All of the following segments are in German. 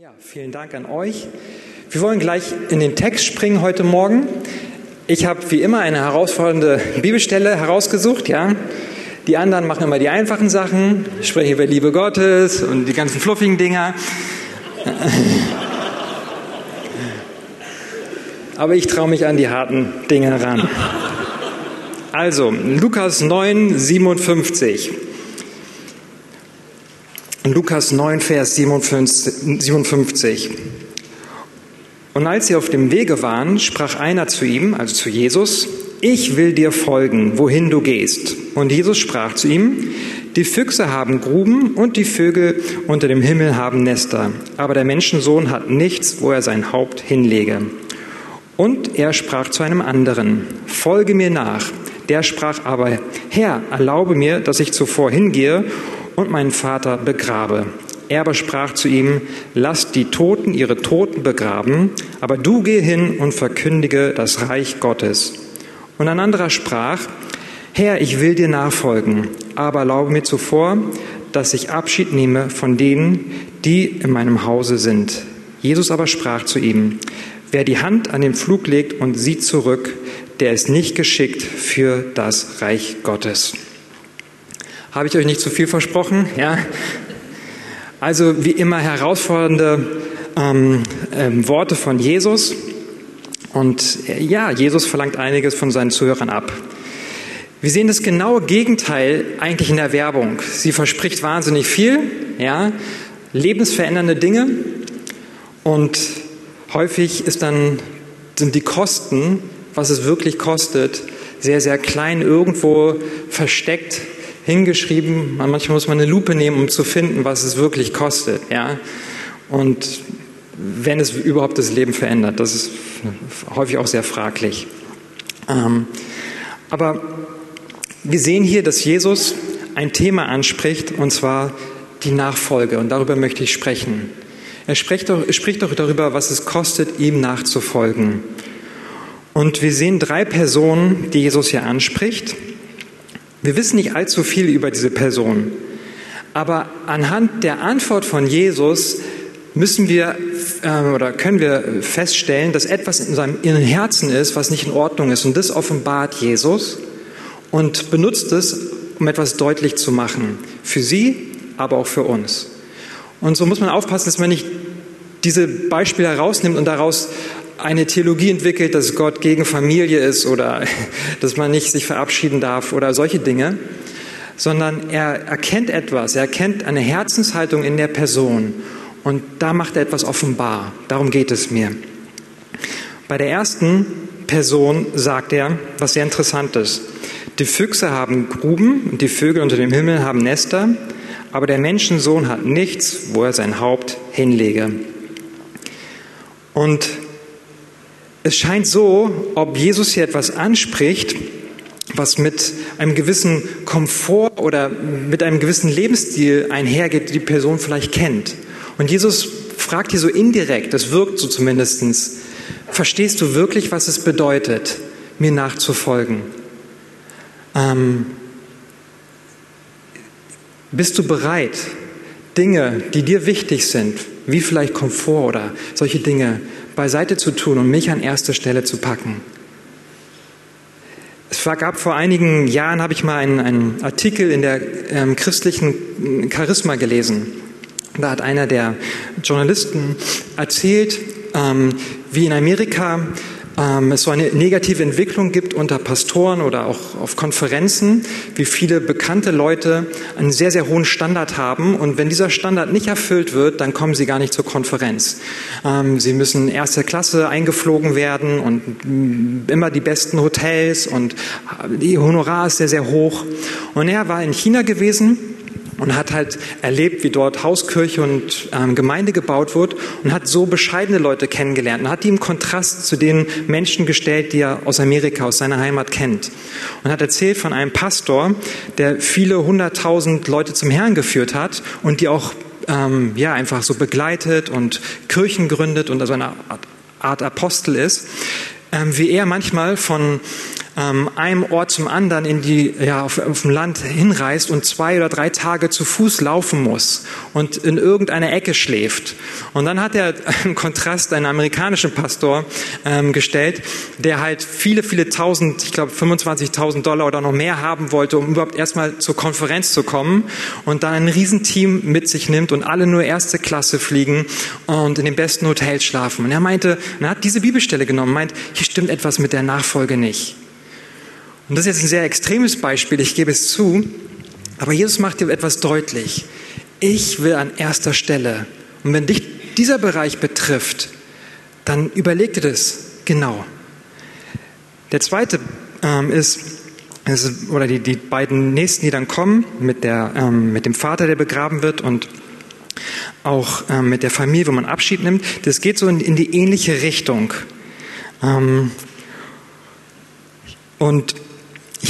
Ja, vielen Dank an euch. Wir wollen gleich in den Text springen heute Morgen. Ich habe wie immer eine herausfordernde Bibelstelle herausgesucht, ja. Die anderen machen immer die einfachen Sachen, sprechen über Liebe Gottes und die ganzen fluffigen Dinger. Aber ich traue mich an die harten Dinge ran. Also, Lukas 9, 57. Lukas 9, Vers 57. Und als sie auf dem Wege waren, sprach einer zu ihm, also zu Jesus, ich will dir folgen, wohin du gehst. Und Jesus sprach zu ihm, die Füchse haben Gruben und die Vögel unter dem Himmel haben Nester, aber der Menschensohn hat nichts, wo er sein Haupt hinlege. Und er sprach zu einem anderen, folge mir nach. Der sprach aber, Herr, erlaube mir, dass ich zuvor hingehe und meinen Vater begrabe. Er aber sprach zu ihm, lass die Toten ihre Toten begraben, aber du geh hin und verkündige das Reich Gottes. Und ein anderer sprach, Herr, ich will dir nachfolgen, aber erlaube mir zuvor, dass ich Abschied nehme von denen, die in meinem Hause sind. Jesus aber sprach zu ihm, wer die Hand an den Flug legt und sieht zurück, der ist nicht geschickt für das Reich Gottes. Habe ich euch nicht zu viel versprochen? Ja. Also wie immer herausfordernde ähm, ähm, Worte von Jesus. Und äh, ja, Jesus verlangt einiges von seinen Zuhörern ab. Wir sehen das genaue Gegenteil eigentlich in der Werbung. Sie verspricht wahnsinnig viel, ja, lebensverändernde Dinge. Und häufig ist dann, sind die Kosten, was es wirklich kostet, sehr, sehr klein irgendwo versteckt hingeschrieben. Manchmal muss man eine Lupe nehmen, um zu finden, was es wirklich kostet. Ja? Und wenn es überhaupt das Leben verändert, das ist häufig auch sehr fraglich. Ähm, aber wir sehen hier, dass Jesus ein Thema anspricht, und zwar die Nachfolge. Und darüber möchte ich sprechen. Er spricht doch, er spricht doch darüber, was es kostet, ihm nachzufolgen. Und wir sehen drei Personen, die Jesus hier anspricht. Wir wissen nicht allzu viel über diese Person, aber anhand der Antwort von Jesus müssen wir äh, oder können wir feststellen, dass etwas in seinem inneren Herzen ist, was nicht in Ordnung ist. Und das offenbart Jesus und benutzt es, um etwas deutlich zu machen. Für sie, aber auch für uns. Und so muss man aufpassen, dass man nicht diese Beispiele herausnimmt und daraus eine Theologie entwickelt, dass Gott gegen Familie ist oder dass man nicht sich verabschieden darf oder solche Dinge, sondern er erkennt etwas, er erkennt eine Herzenshaltung in der Person und da macht er etwas offenbar. Darum geht es mir. Bei der ersten Person sagt er, was sehr interessant ist. Die Füchse haben Gruben und die Vögel unter dem Himmel haben Nester, aber der Menschensohn hat nichts, wo er sein Haupt hinlege. Und es scheint so, ob Jesus hier etwas anspricht, was mit einem gewissen Komfort oder mit einem gewissen Lebensstil einhergeht, die die Person vielleicht kennt. Und Jesus fragt hier so indirekt, das wirkt so zumindestens: verstehst du wirklich, was es bedeutet, mir nachzufolgen? Ähm, bist du bereit, Dinge, die dir wichtig sind, wie vielleicht Komfort oder solche Dinge, beiseite zu tun und mich an erste Stelle zu packen. Es gab vor einigen Jahren, habe ich mal einen, einen Artikel in der ähm, christlichen Charisma gelesen. Da hat einer der Journalisten erzählt, ähm, wie in Amerika es so eine negative Entwicklung gibt unter Pastoren oder auch auf Konferenzen, wie viele bekannte Leute einen sehr, sehr hohen Standard haben. Und wenn dieser Standard nicht erfüllt wird, dann kommen sie gar nicht zur Konferenz. Ähm, sie müssen erste Klasse eingeflogen werden und mm, immer die besten Hotels und die Honorar ist sehr, sehr hoch. Und er war in China gewesen und hat halt erlebt, wie dort Hauskirche und ähm, Gemeinde gebaut wird und hat so bescheidene Leute kennengelernt und hat die im Kontrast zu den Menschen gestellt, die er aus Amerika, aus seiner Heimat kennt. Und hat erzählt von einem Pastor, der viele hunderttausend Leute zum Herrn geführt hat und die auch ähm, ja einfach so begleitet und Kirchen gründet und also eine Art, Apostel ist, ähm, wie er manchmal von ähm, einem Ort zum anderen in die, ja, auf, auf dem Land hinreist und zwei oder drei Tage zu Fuß laufen muss und in irgendeiner Ecke schläft. Und dann hat er im Kontrast einen amerikanischen Pastor ähm, gestellt, der halt viele, viele tausend, ich glaube 25.000 Dollar oder noch mehr haben wollte, um überhaupt erstmal zur Konferenz zu kommen und dann ein Riesenteam mit sich nimmt und alle nur erste Klasse fliegen und in den besten Hotels schlafen. Und er meinte, er hat diese Bibelstelle genommen, meint, hier stimmt etwas mit der Nachfolge nicht. Und das ist jetzt ein sehr extremes Beispiel, ich gebe es zu, aber Jesus macht dir etwas deutlich. Ich will an erster Stelle. Und wenn dich dieser Bereich betrifft, dann überleg dir das genau. Der zweite ähm, ist, ist, oder die, die beiden nächsten, die dann kommen, mit, der, ähm, mit dem Vater, der begraben wird und auch ähm, mit der Familie, wo man Abschied nimmt, das geht so in, in die ähnliche Richtung. Ähm, und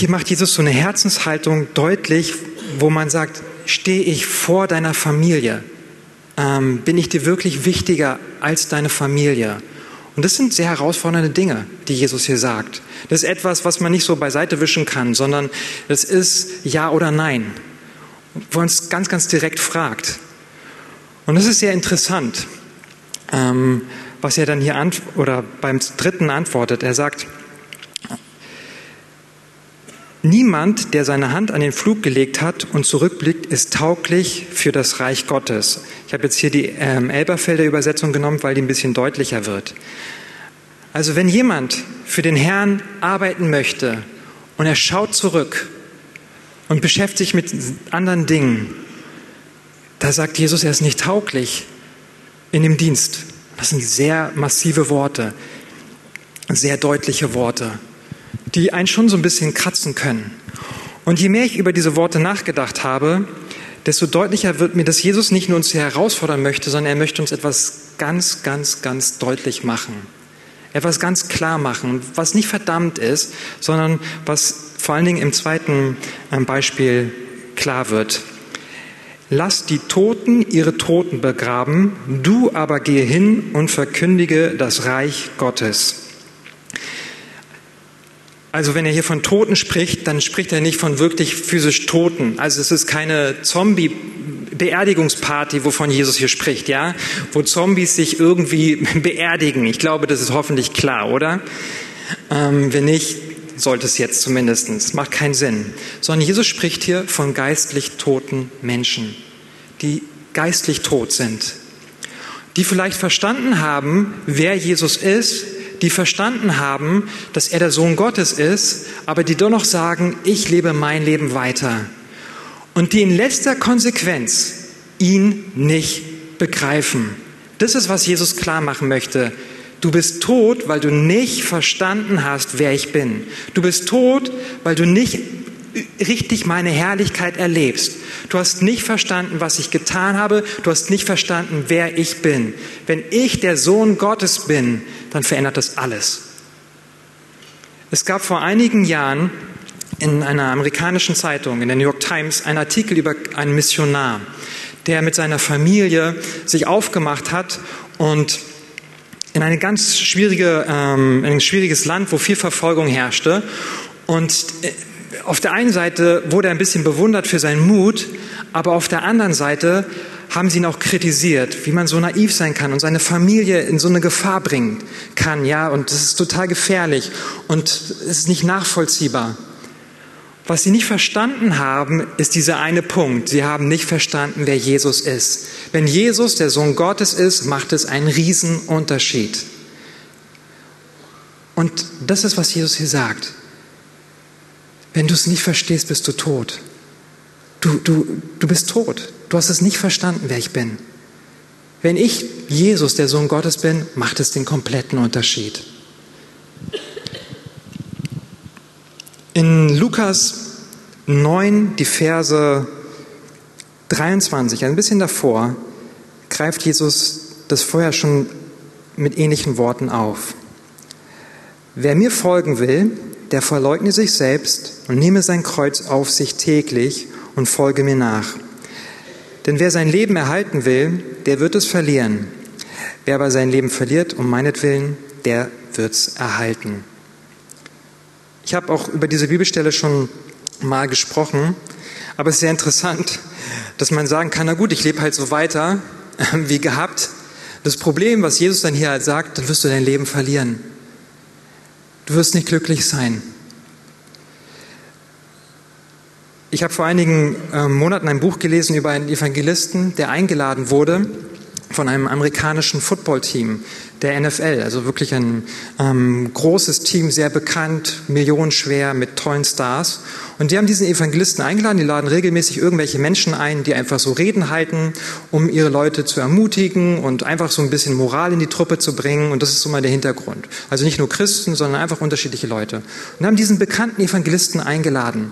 hier macht Jesus so eine Herzenshaltung deutlich, wo man sagt, stehe ich vor deiner Familie? Ähm, bin ich dir wirklich wichtiger als deine Familie? Und das sind sehr herausfordernde Dinge, die Jesus hier sagt. Das ist etwas, was man nicht so beiseite wischen kann, sondern es ist Ja oder Nein, wo man uns ganz, ganz direkt fragt. Und das ist sehr interessant, ähm, was er dann hier oder beim dritten antwortet. Er sagt, Niemand, der seine Hand an den Flug gelegt hat und zurückblickt, ist tauglich für das Reich Gottes. Ich habe jetzt hier die ähm, Elberfelder Übersetzung genommen, weil die ein bisschen deutlicher wird. Also wenn jemand für den Herrn arbeiten möchte und er schaut zurück und beschäftigt sich mit anderen Dingen, da sagt Jesus, er ist nicht tauglich in dem Dienst. Das sind sehr massive Worte, sehr deutliche Worte, die einen schon so ein bisschen kratzen können. Und je mehr ich über diese Worte nachgedacht habe, desto deutlicher wird mir, dass Jesus nicht nur uns hier herausfordern möchte, sondern er möchte uns etwas ganz, ganz, ganz deutlich machen. Etwas ganz klar machen, was nicht verdammt ist, sondern was vor allen Dingen im zweiten ähm, Beispiel klar wird. Lass die Toten ihre Toten begraben, du aber gehe hin und verkündige das Reich Gottes. Also wenn er hier von Toten spricht, dann spricht er nicht von wirklich physisch Toten. Also es ist keine Zombie-Beerdigungsparty, wovon Jesus hier spricht, ja, wo Zombies sich irgendwie beerdigen. Ich glaube, das ist hoffentlich klar, oder? Ähm, wenn nicht, sollte es jetzt zumindest. Macht keinen Sinn. Sondern Jesus spricht hier von geistlich toten Menschen, die geistlich tot sind, die vielleicht verstanden haben, wer Jesus ist, die verstanden haben, dass er der Sohn Gottes ist, aber die doch noch sagen, ich lebe mein Leben weiter. Und die in letzter Konsequenz ihn nicht begreifen. Das ist, was Jesus klar machen möchte. Du bist tot, weil du nicht verstanden hast, wer ich bin. Du bist tot, weil du nicht richtig meine Herrlichkeit erlebst. Du hast nicht verstanden, was ich getan habe. Du hast nicht verstanden, wer ich bin. Wenn ich der Sohn Gottes bin, dann verändert das alles. Es gab vor einigen Jahren in einer amerikanischen Zeitung, in der New York Times, einen Artikel über einen Missionar, der mit seiner Familie sich aufgemacht hat und in eine ganz schwierige, ähm, ein schwieriges Land, wo viel Verfolgung herrschte. Und äh, auf der einen Seite wurde er ein bisschen bewundert für seinen Mut, aber auf der anderen Seite haben sie ihn auch kritisiert, wie man so naiv sein kann und seine Familie in so eine Gefahr bringen kann, ja, und das ist total gefährlich und es ist nicht nachvollziehbar. Was sie nicht verstanden haben, ist dieser eine Punkt. Sie haben nicht verstanden, wer Jesus ist. Wenn Jesus der Sohn Gottes ist, macht es einen riesen Unterschied. Und das ist, was Jesus hier sagt. Wenn du es nicht verstehst, bist du tot. Du, du, du bist tot. Du hast es nicht verstanden, wer ich bin. Wenn ich Jesus, der Sohn Gottes bin, macht es den kompletten Unterschied. In Lukas 9, die Verse 23, ein bisschen davor, greift Jesus das vorher schon mit ähnlichen Worten auf. Wer mir folgen will, der verleugne sich selbst und nehme sein Kreuz auf sich täglich und folge mir nach. Denn wer sein Leben erhalten will, der wird es verlieren. Wer aber sein Leben verliert um meinetwillen, der wird es erhalten. Ich habe auch über diese Bibelstelle schon mal gesprochen, aber es ist sehr interessant, dass man sagen kann, na gut, ich lebe halt so weiter wie gehabt. Das Problem, was Jesus dann hier halt sagt, dann wirst du dein Leben verlieren. Du wirst nicht glücklich sein. Ich habe vor einigen äh, Monaten ein Buch gelesen über einen Evangelisten, der eingeladen wurde von einem amerikanischen Footballteam der NFL, also wirklich ein ähm, großes Team, sehr bekannt, millionenschwer mit tollen Stars. Und die haben diesen Evangelisten eingeladen, die laden regelmäßig irgendwelche Menschen ein, die einfach so Reden halten, um ihre Leute zu ermutigen und einfach so ein bisschen Moral in die Truppe zu bringen. Und das ist so mal der Hintergrund. Also nicht nur Christen, sondern einfach unterschiedliche Leute. Und haben diesen bekannten Evangelisten eingeladen.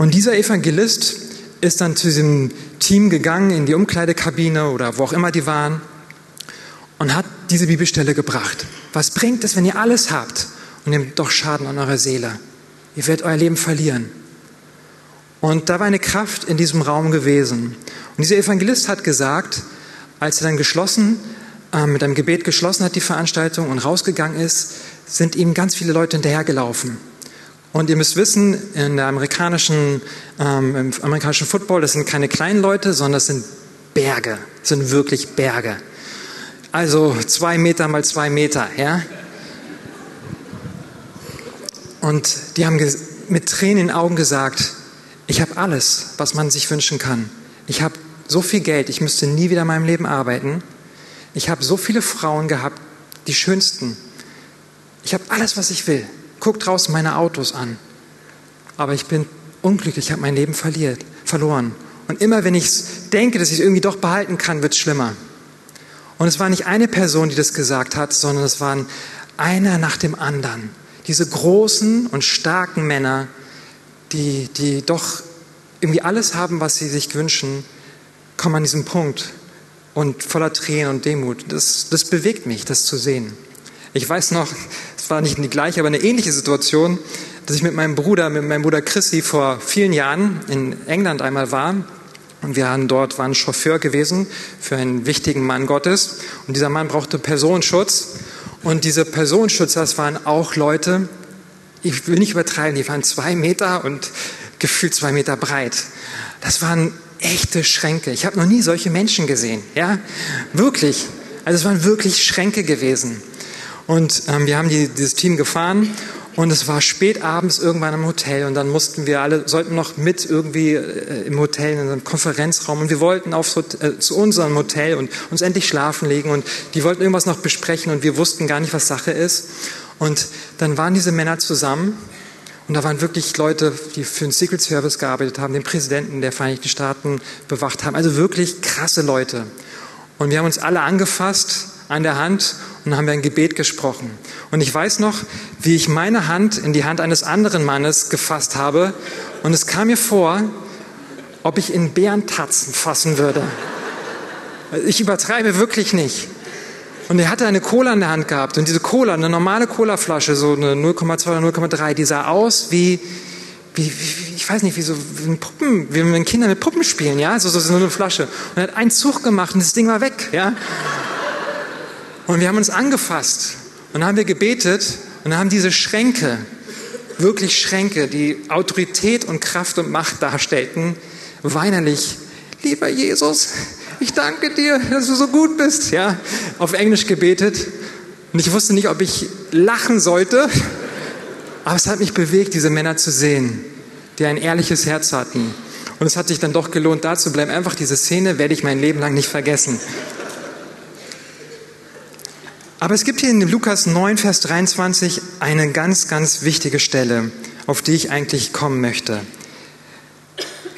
Und dieser Evangelist ist dann zu diesem Team gegangen in die Umkleidekabine oder wo auch immer die waren und hat diese Bibelstelle gebracht. Was bringt es, wenn ihr alles habt und nehmt doch Schaden an eurer Seele? Ihr werdet euer Leben verlieren. Und da war eine Kraft in diesem Raum gewesen. Und dieser Evangelist hat gesagt, als er dann geschlossen, äh, mit einem Gebet geschlossen hat, die Veranstaltung und rausgegangen ist, sind ihm ganz viele Leute hinterhergelaufen. Und ihr müsst wissen, in der amerikanischen, ähm, im amerikanischen Football, das sind keine kleinen Leute, sondern das sind Berge, das sind wirklich Berge. Also zwei Meter mal zwei Meter, ja. Und die haben mit Tränen in den Augen gesagt, ich habe alles, was man sich wünschen kann. Ich habe so viel Geld, ich müsste nie wieder in meinem Leben arbeiten. Ich habe so viele Frauen gehabt, die schönsten. Ich habe alles, was ich will gucke draußen meine Autos an. Aber ich bin unglücklich, ich habe mein Leben verliert, verloren. Und immer wenn ich denke, dass ich es irgendwie doch behalten kann, wird es schlimmer. Und es war nicht eine Person, die das gesagt hat, sondern es waren einer nach dem anderen. Diese großen und starken Männer, die, die doch irgendwie alles haben, was sie sich wünschen, kommen an diesen Punkt und voller Tränen und Demut. Das, das bewegt mich, das zu sehen. Ich weiß noch, es war nicht die gleiche, aber eine ähnliche Situation, dass ich mit meinem Bruder, mit meinem Bruder Chrissy vor vielen Jahren in England einmal war. Und wir waren dort, waren Chauffeur gewesen für einen wichtigen Mann Gottes. Und dieser Mann brauchte Personenschutz. Und diese Personenschützer, das waren auch Leute, ich will nicht übertreiben, die waren zwei Meter und gefühlt zwei Meter breit. Das waren echte Schränke. Ich habe noch nie solche Menschen gesehen. Ja, wirklich. Also es waren wirklich Schränke gewesen. Und ähm, wir haben die, dieses Team gefahren und es war spät abends irgendwann im Hotel und dann mussten wir alle, sollten noch mit irgendwie äh, im Hotel in einem Konferenzraum und wir wollten auf, äh, zu unserem Hotel und uns endlich schlafen legen und die wollten irgendwas noch besprechen und wir wussten gar nicht, was Sache ist. Und dann waren diese Männer zusammen und da waren wirklich Leute, die für den Secret Service gearbeitet haben, den Präsidenten der Vereinigten Staaten bewacht haben, also wirklich krasse Leute. Und wir haben uns alle angefasst an der Hand und haben wir ein Gebet gesprochen. Und ich weiß noch, wie ich meine Hand in die Hand eines anderen Mannes gefasst habe und es kam mir vor, ob ich in Bärentatzen fassen würde. Ich übertreibe wirklich nicht. Und er hatte eine Cola in der Hand gehabt und diese Cola, eine normale Colaflasche, so eine 0,2 oder 0,3, die sah aus wie, wie, wie, ich weiß nicht, wie so wie Puppen, wie wenn Kinder mit Puppen spielen, ja, so, so, so eine Flasche. Und er hat einen Zug gemacht und das Ding war weg, ja. Und wir haben uns angefasst und haben wir gebetet und haben diese Schränke, wirklich Schränke, die Autorität und Kraft und Macht darstellten, weinerlich, lieber Jesus, ich danke dir, dass du so gut bist, ja, auf Englisch gebetet. Und ich wusste nicht, ob ich lachen sollte, aber es hat mich bewegt, diese Männer zu sehen, die ein ehrliches Herz hatten. Und es hat sich dann doch gelohnt, da zu bleiben. Einfach diese Szene werde ich mein Leben lang nicht vergessen. Aber es gibt hier in Lukas 9, Vers 23 eine ganz, ganz wichtige Stelle, auf die ich eigentlich kommen möchte.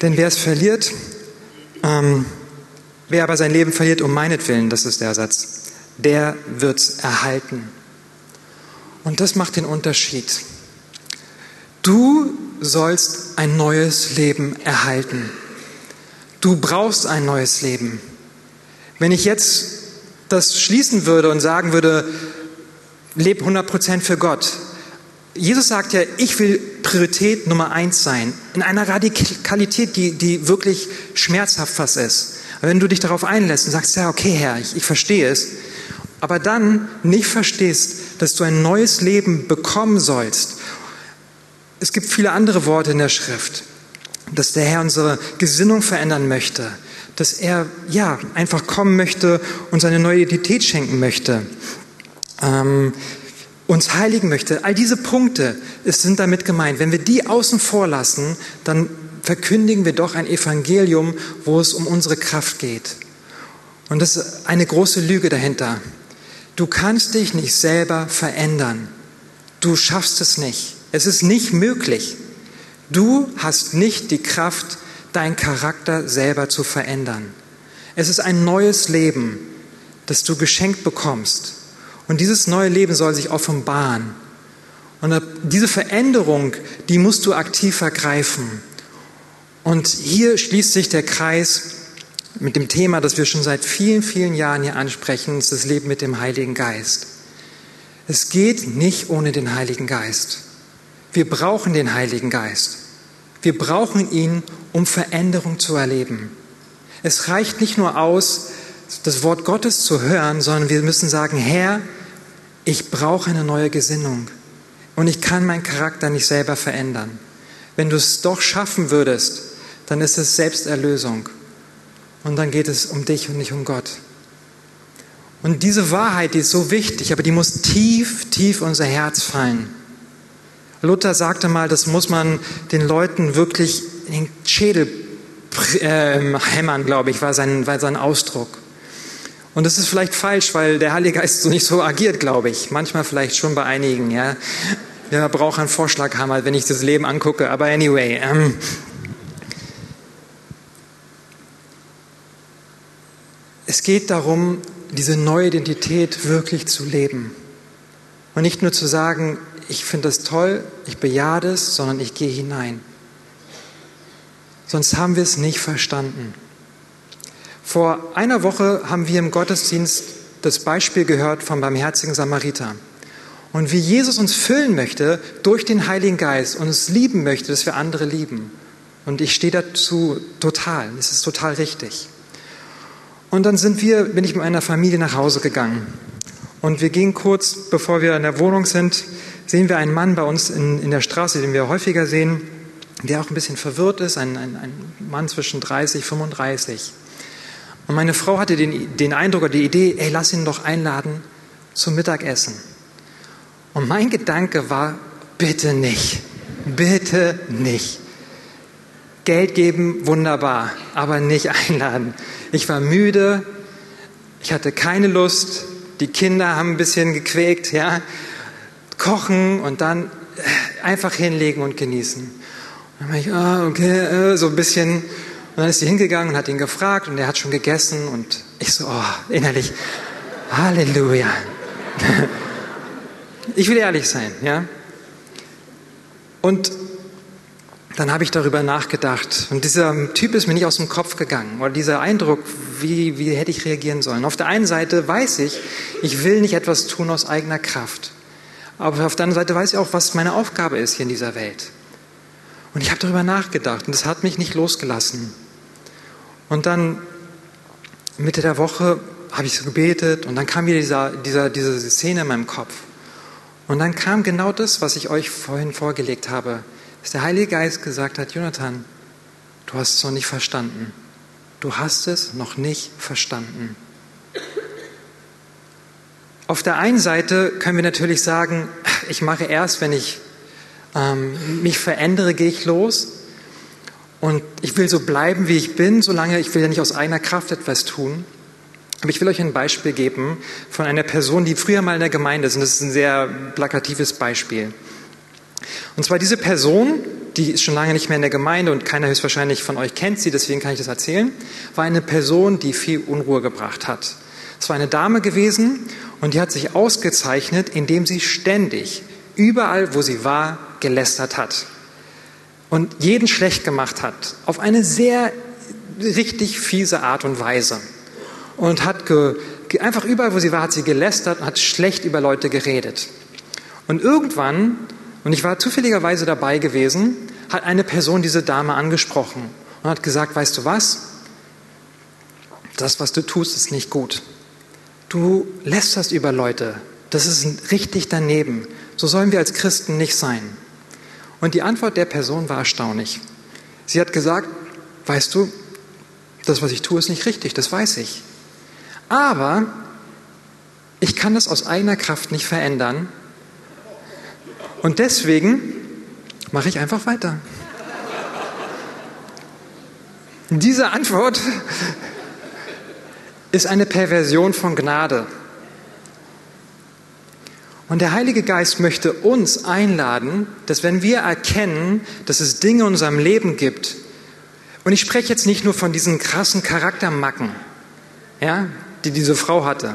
Denn wer es verliert, ähm, wer aber sein Leben verliert um meinetwillen, das ist der Satz, der wird es erhalten. Und das macht den Unterschied. Du sollst ein neues Leben erhalten. Du brauchst ein neues Leben. Wenn ich jetzt das schließen würde und sagen würde, leb 100% für Gott. Jesus sagt ja, ich will Priorität Nummer eins sein, in einer Radikalität, die, die wirklich schmerzhaft fast ist. Wenn du dich darauf einlässt und sagst, ja, okay, Herr, ich, ich verstehe es, aber dann nicht verstehst, dass du ein neues Leben bekommen sollst es gibt viele andere Worte in der Schrift, dass der Herr unsere Gesinnung verändern möchte, dass er ja einfach kommen möchte und seine neue Identität schenken möchte, ähm, uns heiligen möchte. All diese Punkte sind damit gemeint. Wenn wir die außen vor lassen, dann verkündigen wir doch ein Evangelium, wo es um unsere Kraft geht. Und das ist eine große Lüge dahinter. Du kannst dich nicht selber verändern. Du schaffst es nicht. Es ist nicht möglich. Du hast nicht die Kraft, deinen Charakter selber zu verändern. Es ist ein neues Leben, das du geschenkt bekommst. Und dieses neue Leben soll sich offenbaren. Und diese Veränderung, die musst du aktiv ergreifen. Und hier schließt sich der Kreis mit dem Thema, das wir schon seit vielen, vielen Jahren hier ansprechen, ist das Leben mit dem Heiligen Geist. Es geht nicht ohne den Heiligen Geist. Wir brauchen den Heiligen Geist. Wir brauchen ihn, um Veränderung zu erleben. Es reicht nicht nur aus, das Wort Gottes zu hören, sondern wir müssen sagen, Herr, ich brauche eine neue Gesinnung und ich kann meinen Charakter nicht selber verändern. Wenn du es doch schaffen würdest, dann ist es Selbsterlösung. Und dann geht es um dich und nicht um Gott. Und diese Wahrheit, die ist so wichtig, aber die muss tief, tief unser Herz fallen. Luther sagte mal, das muss man den Leuten wirklich in den Schädel äh, hämmern, glaube ich, war sein, war sein Ausdruck. Und das ist vielleicht falsch, weil der Heilige Geist so nicht so agiert, glaube ich. Manchmal vielleicht schon bei einigen, ja. Wir brauchen einen Vorschlaghammer, wenn ich das Leben angucke. Aber anyway, ähm, es geht darum, diese neue Identität wirklich zu leben. Und nicht nur zu sagen, ich finde das toll, ich bejahe das, sondern ich gehe hinein. Sonst haben wir es nicht verstanden. Vor einer Woche haben wir im Gottesdienst das Beispiel gehört vom barmherzigen Samariter. Und wie Jesus uns füllen möchte durch den Heiligen Geist und uns lieben möchte, dass wir andere lieben. Und ich stehe dazu total. Es ist total richtig. Und dann sind wir, bin ich mit meiner Familie nach Hause gegangen. Und wir gehen kurz, bevor wir in der Wohnung sind, sehen wir einen Mann bei uns in, in der Straße, den wir häufiger sehen, der auch ein bisschen verwirrt ist, ein, ein, ein Mann zwischen 30, und 35. Und meine Frau hatte den, den Eindruck oder die Idee, ey, lass ihn doch einladen zum Mittagessen. Und mein Gedanke war, bitte nicht, bitte nicht. Geld geben, wunderbar, aber nicht einladen. Ich war müde, ich hatte keine Lust, die Kinder haben ein bisschen gequäkt, ja. Kochen und dann äh, einfach hinlegen und genießen. Und dann war ich, ah, okay, äh, so ein bisschen. Und dann ist sie hingegangen und hat ihn gefragt und er hat schon gegessen und ich so, oh, innerlich, Halleluja. Ich will ehrlich sein, ja. Und dann habe ich darüber nachgedacht. Und dieser Typ ist mir nicht aus dem Kopf gegangen. Oder dieser Eindruck, wie, wie hätte ich reagieren sollen. Auf der einen Seite weiß ich, ich will nicht etwas tun aus eigener Kraft. Aber auf der anderen Seite weiß ich auch, was meine Aufgabe ist hier in dieser Welt. Und ich habe darüber nachgedacht und das hat mich nicht losgelassen. Und dann Mitte der Woche habe ich so gebetet und dann kam wieder dieser, dieser, diese Szene in meinem Kopf. Und dann kam genau das, was ich euch vorhin vorgelegt habe, dass der Heilige Geist gesagt hat, Jonathan, du hast es noch nicht verstanden. Du hast es noch nicht verstanden. Auf der einen Seite können wir natürlich sagen, ich mache erst, wenn ich ähm, mich verändere, gehe ich los. Und ich will so bleiben, wie ich bin, solange ich will ja nicht aus eigener Kraft etwas tun. Aber ich will euch ein Beispiel geben von einer Person, die früher mal in der Gemeinde ist. Und das ist ein sehr plakatives Beispiel. Und zwar diese Person, die ist schon lange nicht mehr in der Gemeinde und keiner höchstwahrscheinlich von euch kennt sie, deswegen kann ich das erzählen, war eine Person, die viel Unruhe gebracht hat. Es war eine Dame gewesen und die hat sich ausgezeichnet, indem sie ständig, überall wo sie war, gelästert hat. Und jeden schlecht gemacht hat. Auf eine sehr richtig fiese Art und Weise und hat ge, einfach überall, wo sie war, hat sie gelästert und hat schlecht über Leute geredet. Und irgendwann, und ich war zufälligerweise dabei gewesen, hat eine Person diese Dame angesprochen und hat gesagt, weißt du was? Das, was du tust, ist nicht gut. Du lästerst über Leute. Das ist richtig daneben. So sollen wir als Christen nicht sein. Und die Antwort der Person war erstaunlich. Sie hat gesagt, weißt du, das, was ich tue, ist nicht richtig, das weiß ich. Aber ich kann das aus eigener Kraft nicht verändern. Und deswegen mache ich einfach weiter. Diese Antwort ist eine Perversion von Gnade. Und der Heilige Geist möchte uns einladen, dass wenn wir erkennen, dass es Dinge in unserem Leben gibt, und ich spreche jetzt nicht nur von diesen krassen Charaktermacken, ja, die diese Frau hatte.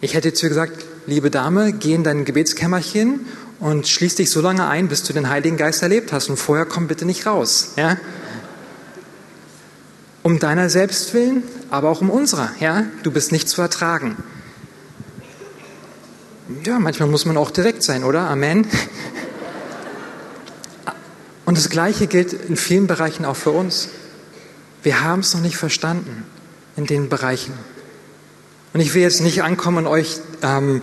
Ich hätte zu ihr gesagt, liebe Dame, geh in dein Gebetskämmerchen und schließ dich so lange ein, bis du den Heiligen Geist erlebt hast. Und vorher komm bitte nicht raus. Ja? Um deiner selbst willen, aber auch um unserer. Ja? Du bist nicht zu ertragen. Ja, manchmal muss man auch direkt sein, oder? Amen. Und das Gleiche gilt in vielen Bereichen auch für uns. Wir haben es noch nicht verstanden in den Bereichen. Und ich will jetzt nicht ankommen und euch ähm,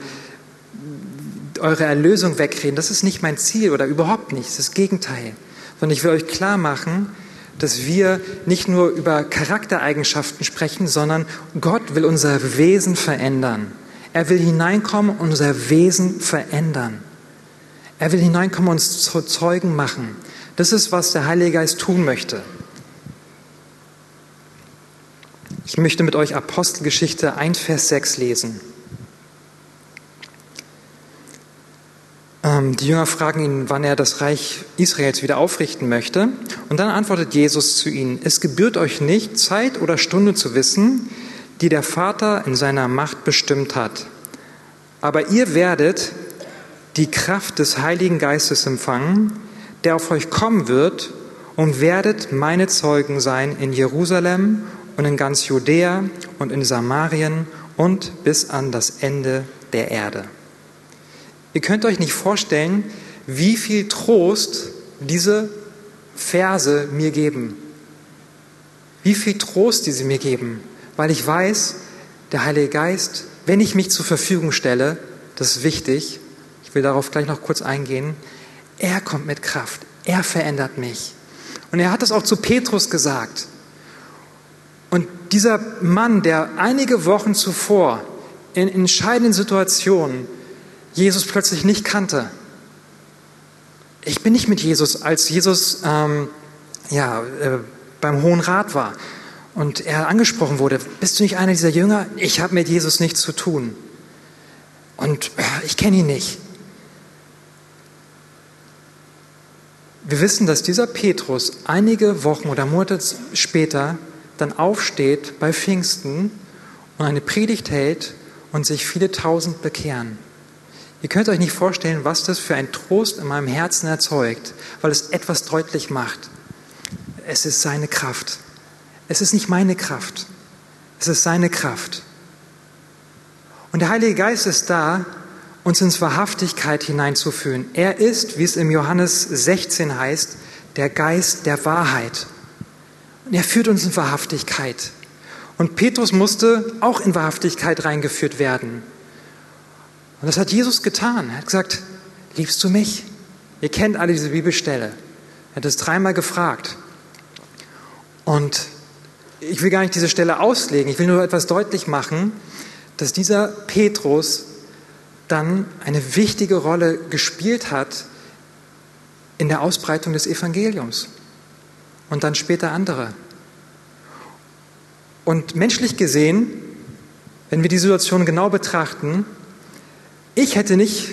eure Erlösung wegreden. Das ist nicht mein Ziel oder überhaupt nicht. Das ist das Gegenteil. Sondern ich will euch klar machen, dass wir nicht nur über Charaktereigenschaften sprechen, sondern Gott will unser Wesen verändern. Er will hineinkommen und unser Wesen verändern. Er will hineinkommen und uns zu Zeugen machen. Das ist, was der Heilige Geist tun möchte. Ich möchte mit euch Apostelgeschichte 1, Vers 6 lesen. Die Jünger fragen ihn, wann er das Reich Israels wieder aufrichten möchte. Und dann antwortet Jesus zu ihnen, es gebührt euch nicht, Zeit oder Stunde zu wissen, die der Vater in seiner Macht bestimmt hat. Aber ihr werdet die Kraft des Heiligen Geistes empfangen, der auf euch kommen wird, und werdet meine Zeugen sein in Jerusalem und in ganz Judäa und in Samarien und bis an das Ende der Erde. Ihr könnt euch nicht vorstellen, wie viel Trost diese Verse mir geben. Wie viel Trost diese mir geben, weil ich weiß, der Heilige Geist, wenn ich mich zur Verfügung stelle, das ist wichtig, ich will darauf gleich noch kurz eingehen, er kommt mit Kraft, er verändert mich. Und er hat das auch zu Petrus gesagt. Und dieser Mann, der einige Wochen zuvor in entscheidenden Situationen Jesus plötzlich nicht kannte. Ich bin nicht mit Jesus, als Jesus ähm, ja, äh, beim Hohen Rat war und er angesprochen wurde, bist du nicht einer dieser Jünger? Ich habe mit Jesus nichts zu tun. Und äh, ich kenne ihn nicht. Wir wissen, dass dieser Petrus einige Wochen oder Monate später dann aufsteht bei Pfingsten und eine Predigt hält und sich viele tausend bekehren. Ihr könnt euch nicht vorstellen, was das für ein Trost in meinem Herzen erzeugt, weil es etwas deutlich macht. Es ist seine Kraft. Es ist nicht meine Kraft. Es ist seine Kraft. Und der Heilige Geist ist da, uns ins Wahrhaftigkeit hineinzuführen. Er ist, wie es im Johannes 16 heißt, der Geist der Wahrheit. Und er führt uns in Wahrhaftigkeit. Und Petrus musste auch in Wahrhaftigkeit reingeführt werden. Und das hat Jesus getan. Er hat gesagt, liebst du mich? Ihr kennt alle diese Bibelstelle. Er hat es dreimal gefragt. Und ich will gar nicht diese Stelle auslegen. Ich will nur etwas deutlich machen, dass dieser Petrus dann eine wichtige Rolle gespielt hat in der Ausbreitung des Evangeliums und dann später andere. Und menschlich gesehen, wenn wir die Situation genau betrachten, ich hätte nicht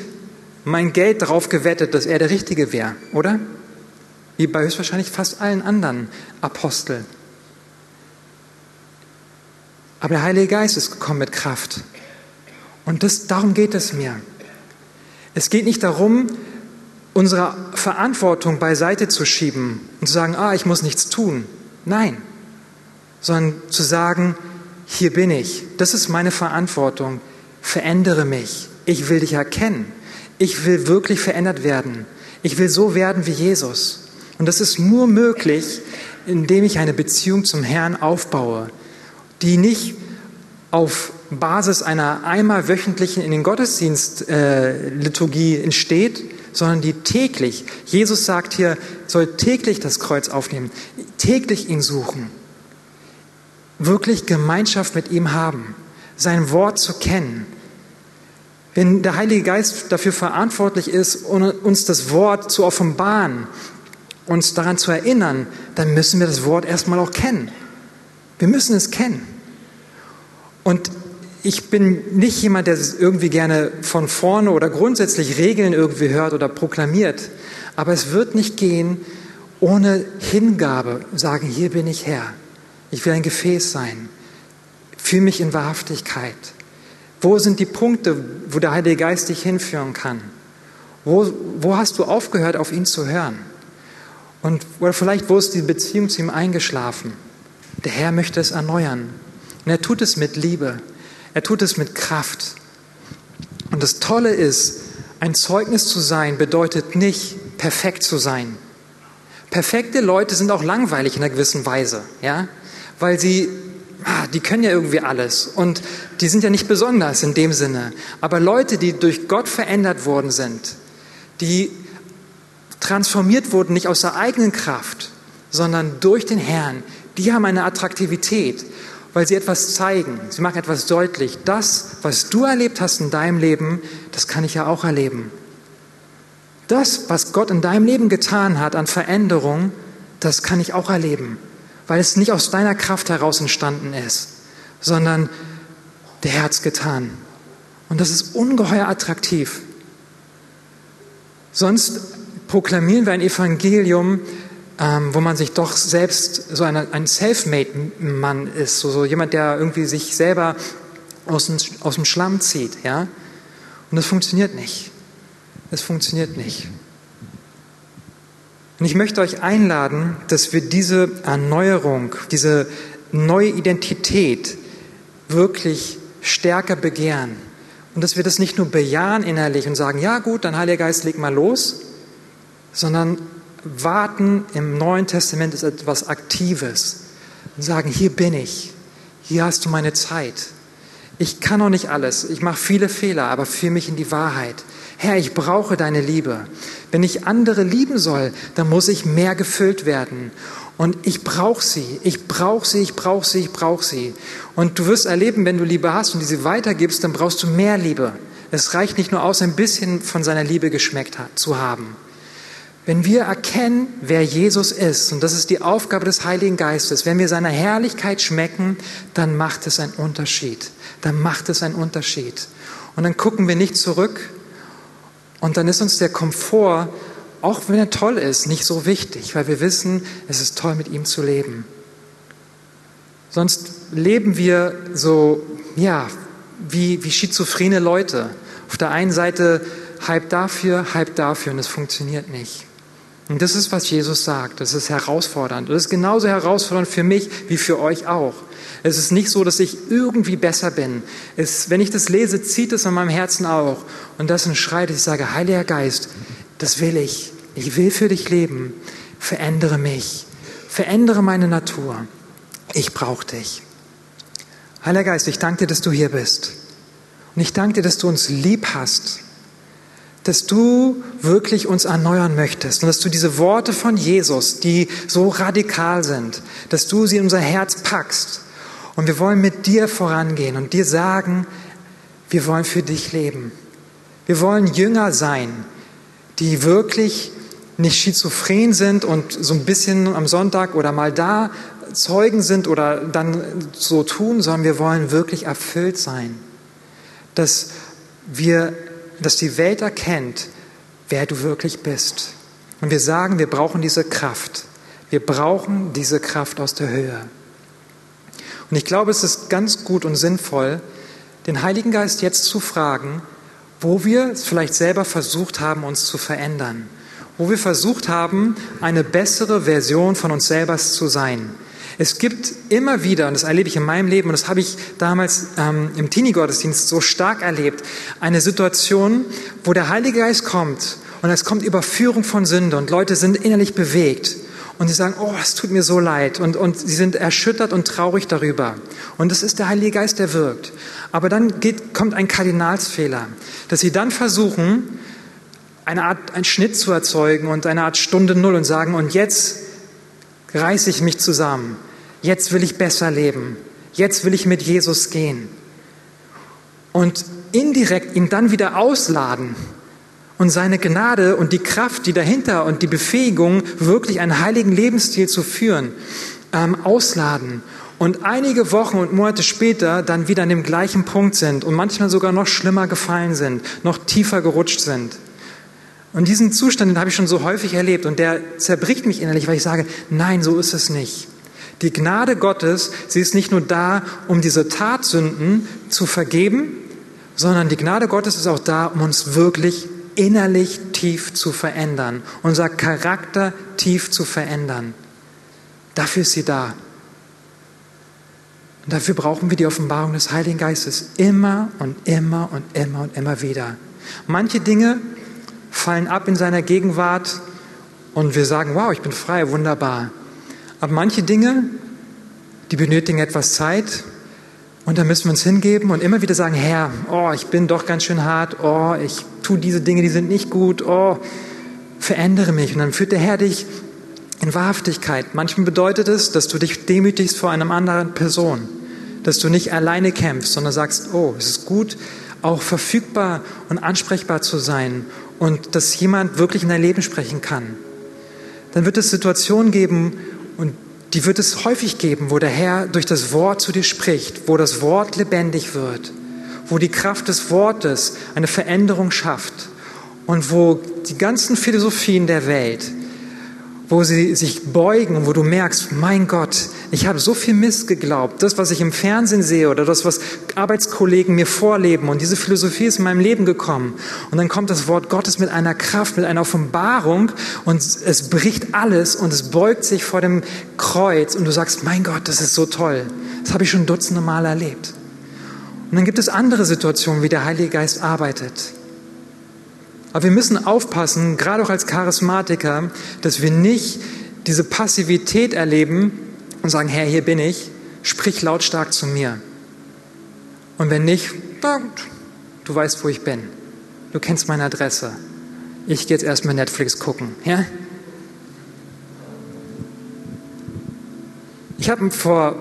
mein Geld darauf gewettet, dass er der Richtige wäre, oder? Wie bei höchstwahrscheinlich fast allen anderen Aposteln. Aber der Heilige Geist ist gekommen mit Kraft. Und das, darum geht es mir. Es geht nicht darum, unsere Verantwortung beiseite zu schieben und zu sagen, ah, ich muss nichts tun. Nein, sondern zu sagen, hier bin ich, das ist meine Verantwortung, verändere mich, ich will dich erkennen, ich will wirklich verändert werden, ich will so werden wie Jesus. Und das ist nur möglich, indem ich eine Beziehung zum Herrn aufbaue, die nicht auf Basis einer einmal wöchentlichen in den Gottesdienst äh, Liturgie entsteht, sondern die täglich, Jesus sagt hier, soll täglich das Kreuz aufnehmen, täglich ihn suchen, wirklich Gemeinschaft mit ihm haben, sein Wort zu kennen. Wenn der Heilige Geist dafür verantwortlich ist, uns das Wort zu offenbaren, uns daran zu erinnern, dann müssen wir das Wort erstmal auch kennen. Wir müssen es kennen. Und ich bin nicht jemand, der irgendwie gerne von vorne oder grundsätzlich Regeln irgendwie hört oder proklamiert. Aber es wird nicht gehen ohne Hingabe, sagen, hier bin ich Herr. Ich will ein Gefäß sein. Fühle mich in Wahrhaftigkeit. Wo sind die Punkte, wo der Heilige Geist dich hinführen kann? Wo, wo hast du aufgehört, auf ihn zu hören? Und oder vielleicht, wo ist die Beziehung zu ihm eingeschlafen? Der Herr möchte es erneuern. Und er tut es mit Liebe. Er tut es mit Kraft. Und das Tolle ist, ein Zeugnis zu sein bedeutet nicht, perfekt zu sein. Perfekte Leute sind auch langweilig in einer gewissen Weise, ja? Weil sie, ah, die können ja irgendwie alles und die sind ja nicht besonders in dem Sinne. Aber Leute, die durch Gott verändert worden sind, die transformiert wurden, nicht aus der eigenen Kraft, sondern durch den Herrn, die haben eine Attraktivität weil sie etwas zeigen, sie machen etwas deutlich. Das, was du erlebt hast in deinem Leben, das kann ich ja auch erleben. Das, was Gott in deinem Leben getan hat an Veränderung, das kann ich auch erleben, weil es nicht aus deiner Kraft heraus entstanden ist, sondern der es getan. Und das ist ungeheuer attraktiv. Sonst proklamieren wir ein Evangelium, ähm, wo man sich doch selbst so eine, ein Selfmade-Mann ist, so, so, jemand, der irgendwie sich selber aus dem, aus dem Schlamm zieht. Ja? Und das funktioniert nicht. Das funktioniert nicht. Und ich möchte euch einladen, dass wir diese Erneuerung, diese neue Identität wirklich stärker begehren. Und dass wir das nicht nur bejahen innerlich und sagen, ja gut, dann Heiliger Geist, leg mal los, sondern Warten im Neuen Testament ist etwas Aktives. Und sagen, hier bin ich, hier hast du meine Zeit. Ich kann noch nicht alles, ich mache viele Fehler, aber führe mich in die Wahrheit. Herr, ich brauche deine Liebe. Wenn ich andere lieben soll, dann muss ich mehr gefüllt werden. Und ich brauche sie, ich brauche sie, ich brauche sie, ich brauche sie. Und du wirst erleben, wenn du Liebe hast und diese weitergibst, dann brauchst du mehr Liebe. Es reicht nicht nur aus, ein bisschen von seiner Liebe geschmeckt zu haben. Wenn wir erkennen, wer Jesus ist, und das ist die Aufgabe des Heiligen Geistes, wenn wir seiner Herrlichkeit schmecken, dann macht es einen Unterschied. Dann macht es einen Unterschied. Und dann gucken wir nicht zurück und dann ist uns der Komfort, auch wenn er toll ist, nicht so wichtig, weil wir wissen, es ist toll, mit ihm zu leben. Sonst leben wir so, ja, wie, wie schizophrene Leute. Auf der einen Seite halb dafür, halb dafür und es funktioniert nicht. Und das ist, was Jesus sagt. Das ist herausfordernd. Das ist genauso herausfordernd für mich wie für euch auch. Es ist nicht so, dass ich irgendwie besser bin. Es, wenn ich das lese, zieht es an meinem Herzen auch. Und das schreit, ich sage, Heiliger Geist, das will ich. Ich will für dich leben. Verändere mich. Verändere meine Natur. Ich brauche dich. Heiliger Geist, ich danke dir, dass du hier bist. Und ich danke dir, dass du uns lieb hast dass du wirklich uns erneuern möchtest und dass du diese Worte von Jesus, die so radikal sind, dass du sie in unser Herz packst. Und wir wollen mit dir vorangehen und dir sagen, wir wollen für dich leben. Wir wollen Jünger sein, die wirklich nicht schizophren sind und so ein bisschen am Sonntag oder mal da Zeugen sind oder dann so tun, sondern wir wollen wirklich erfüllt sein, dass wir dass die Welt erkennt, wer du wirklich bist. Und wir sagen, wir brauchen diese Kraft. Wir brauchen diese Kraft aus der Höhe. Und ich glaube, es ist ganz gut und sinnvoll, den Heiligen Geist jetzt zu fragen, wo wir vielleicht selber versucht haben, uns zu verändern, wo wir versucht haben, eine bessere Version von uns selber zu sein, es gibt immer wieder, und das erlebe ich in meinem Leben, und das habe ich damals ähm, im Teenie-Gottesdienst so stark erlebt, eine Situation, wo der Heilige Geist kommt und es kommt Überführung von Sünde und Leute sind innerlich bewegt. und sie sagen, oh, es tut mir so leid und, und sie sind erschüttert und traurig darüber. Und es ist der Heilige Geist, der wirkt. Aber dann geht, kommt ein Kardinalsfehler, dass sie dann versuchen, eine Art, einen Schnitt zu erzeugen und eine Art Stunde Null und sagen, und jetzt reiße ich mich zusammen. Jetzt will ich besser leben. Jetzt will ich mit Jesus gehen. Und indirekt ihn dann wieder ausladen und seine Gnade und die Kraft, die dahinter und die Befähigung, wirklich einen heiligen Lebensstil zu führen, ähm, ausladen. Und einige Wochen und Monate später dann wieder an dem gleichen Punkt sind und manchmal sogar noch schlimmer gefallen sind, noch tiefer gerutscht sind. Und diesen Zustand, den habe ich schon so häufig erlebt und der zerbricht mich innerlich, weil ich sage, nein, so ist es nicht. Die Gnade Gottes, sie ist nicht nur da, um diese Tatsünden zu vergeben, sondern die Gnade Gottes ist auch da, um uns wirklich innerlich tief zu verändern, unser Charakter tief zu verändern. Dafür ist sie da. Und dafür brauchen wir die Offenbarung des Heiligen Geistes immer und immer und immer und immer wieder. Manche Dinge fallen ab in seiner Gegenwart und wir sagen, wow, ich bin frei, wunderbar. Aber manche Dinge, die benötigen etwas Zeit und da müssen wir uns hingeben und immer wieder sagen, Herr, oh, ich bin doch ganz schön hart, oh, ich tue diese Dinge, die sind nicht gut, oh, verändere mich. Und dann führt der Herr dich in Wahrhaftigkeit. Manchmal bedeutet es, dass du dich demütigst vor einer anderen Person, dass du nicht alleine kämpfst, sondern sagst, oh, es ist gut, auch verfügbar und ansprechbar zu sein und dass jemand wirklich in dein Leben sprechen kann. Dann wird es Situationen geben und die wird es häufig geben, wo der Herr durch das Wort zu dir spricht, wo das Wort lebendig wird, wo die Kraft des Wortes eine Veränderung schafft und wo die ganzen Philosophien der Welt, wo sie sich beugen und wo du merkst, mein Gott, ich habe so viel Mist geglaubt. Das, was ich im Fernsehen sehe oder das, was Arbeitskollegen mir vorleben und diese Philosophie ist in meinem Leben gekommen. Und dann kommt das Wort Gottes mit einer Kraft, mit einer Offenbarung und es bricht alles und es beugt sich vor dem Kreuz und du sagst, mein Gott, das ist so toll. Das habe ich schon dutzende Mal erlebt. Und dann gibt es andere Situationen, wie der Heilige Geist arbeitet. Aber wir müssen aufpassen, gerade auch als Charismatiker, dass wir nicht diese Passivität erleben und sagen, Herr, hier bin ich, sprich lautstark zu mir. Und wenn nicht, du weißt, wo ich bin. Du kennst meine Adresse. Ich gehe jetzt erstmal Netflix gucken. Ja? Ich habe vor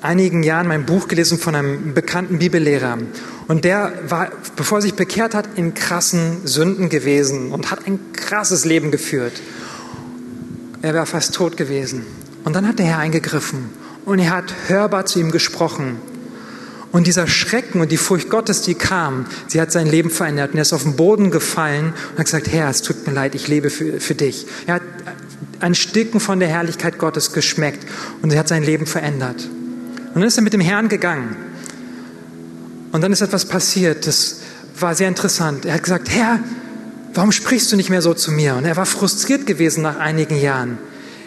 einigen Jahren mein Buch gelesen von einem bekannten Bibellehrer. Und der war, bevor er sich bekehrt hat, in krassen Sünden gewesen und hat ein krasses Leben geführt. Er war fast tot gewesen. Und dann hat der Herr eingegriffen und er hat hörbar zu ihm gesprochen. Und dieser Schrecken und die Furcht Gottes, die kam, sie hat sein Leben verändert. Und er ist auf den Boden gefallen und hat gesagt, Herr, es tut mir leid, ich lebe für, für dich. Er hat ein Stücken von der Herrlichkeit Gottes geschmeckt und er hat sein Leben verändert. Und dann ist er mit dem Herrn gegangen. Und dann ist etwas passiert, das war sehr interessant. Er hat gesagt, Herr, warum sprichst du nicht mehr so zu mir? Und er war frustriert gewesen nach einigen Jahren.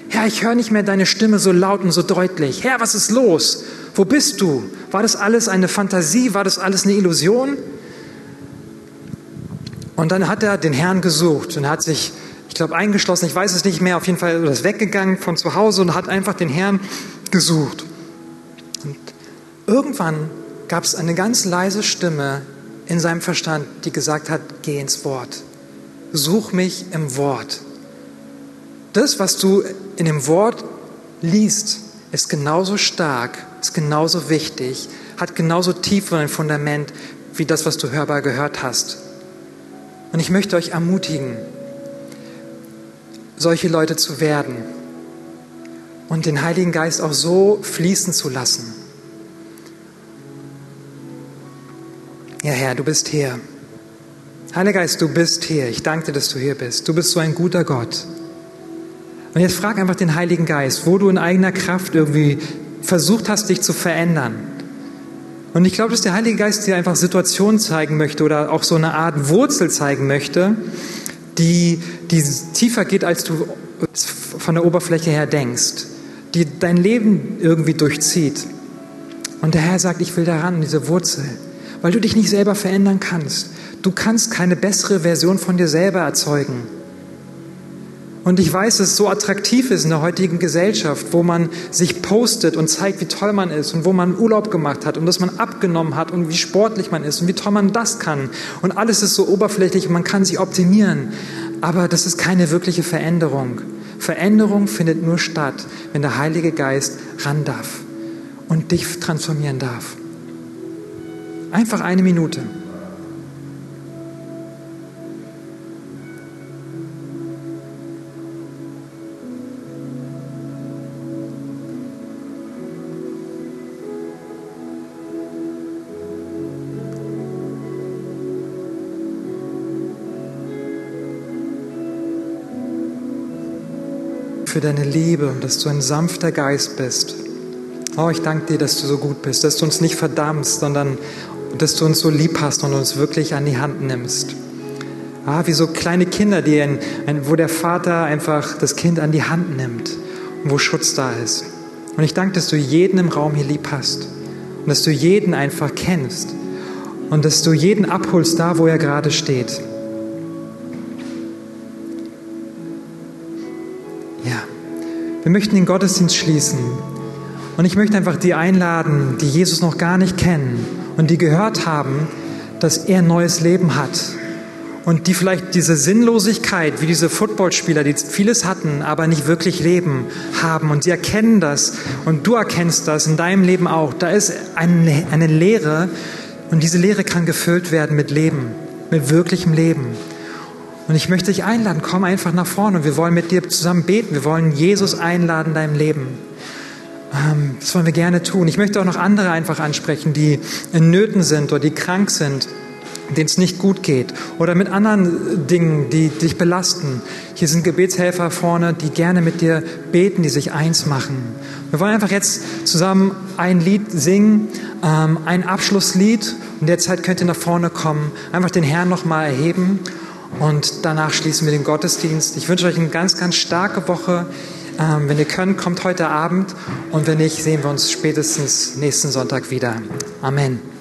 Herr, ich höre nicht mehr deine Stimme so laut und so deutlich. Herr, was ist los? Wo bist du? War das alles eine Fantasie? War das alles eine Illusion? Und dann hat er den Herrn gesucht und hat sich, ich glaube, eingeschlossen, ich weiß es nicht mehr, auf jeden Fall ist weggegangen von zu Hause und hat einfach den Herrn gesucht. Und irgendwann gab es eine ganz leise Stimme in seinem Verstand, die gesagt hat, geh ins Wort. Such mich im Wort. Das, was du in dem Wort liest, ist genauso stark, ist genauso wichtig, hat genauso tief ein Fundament wie das, was du hörbar gehört hast. Und ich möchte euch ermutigen, solche Leute zu werden und den Heiligen Geist auch so fließen zu lassen Ja, Herr, du bist hier. Heiliger Geist, du bist hier. Ich danke dir, dass du hier bist. Du bist so ein guter Gott. Und jetzt frag einfach den Heiligen Geist, wo du in eigener Kraft irgendwie versucht hast, dich zu verändern. Und ich glaube, dass der Heilige Geist dir einfach Situationen zeigen möchte oder auch so eine Art Wurzel zeigen möchte, die, die tiefer geht, als du von der Oberfläche her denkst, die dein Leben irgendwie durchzieht. Und der Herr sagt, ich will daran, diese Wurzel weil du dich nicht selber verändern kannst. Du kannst keine bessere Version von dir selber erzeugen. Und ich weiß, dass es so attraktiv ist in der heutigen Gesellschaft, wo man sich postet und zeigt, wie toll man ist und wo man Urlaub gemacht hat und dass man abgenommen hat und wie sportlich man ist und wie toll man das kann. Und alles ist so oberflächlich und man kann sich optimieren. Aber das ist keine wirkliche Veränderung. Veränderung findet nur statt, wenn der Heilige Geist ran darf und dich transformieren darf. Einfach eine Minute. für deine Liebe und dass du ein sanfter Geist bist. Oh, ich danke dir, dass du so gut bist, dass du uns nicht verdammst, sondern dass du uns so lieb hast und uns wirklich an die Hand nimmst. Ah, wie so kleine Kinder, die ein, wo der Vater einfach das Kind an die Hand nimmt und wo Schutz da ist. Und ich danke, dass du jeden im Raum hier lieb hast und dass du jeden einfach kennst und dass du jeden abholst da, wo er gerade steht. Wir möchten den Gottesdienst schließen. Und ich möchte einfach die einladen, die Jesus noch gar nicht kennen und die gehört haben, dass er neues Leben hat. Und die vielleicht diese Sinnlosigkeit, wie diese Footballspieler, die vieles hatten, aber nicht wirklich Leben haben. Und sie erkennen das und du erkennst das in deinem Leben auch. Da ist eine, eine Lehre und diese Lehre kann gefüllt werden mit Leben, mit wirklichem Leben. Und ich möchte dich einladen, komm einfach nach vorne und wir wollen mit dir zusammen beten. Wir wollen Jesus einladen in deinem Leben. Ähm, das wollen wir gerne tun. Ich möchte auch noch andere einfach ansprechen, die in Nöten sind oder die krank sind, denen es nicht gut geht oder mit anderen Dingen, die dich belasten. Hier sind Gebetshelfer vorne, die gerne mit dir beten, die sich eins machen. Wir wollen einfach jetzt zusammen ein Lied singen, ähm, ein Abschlusslied. In der Zeit könnt ihr nach vorne kommen, einfach den Herrn nochmal erheben und danach schließen wir den Gottesdienst. Ich wünsche euch eine ganz, ganz starke Woche. Ähm, wenn ihr könnt, kommt heute Abend und wenn nicht, sehen wir uns spätestens nächsten Sonntag wieder. Amen.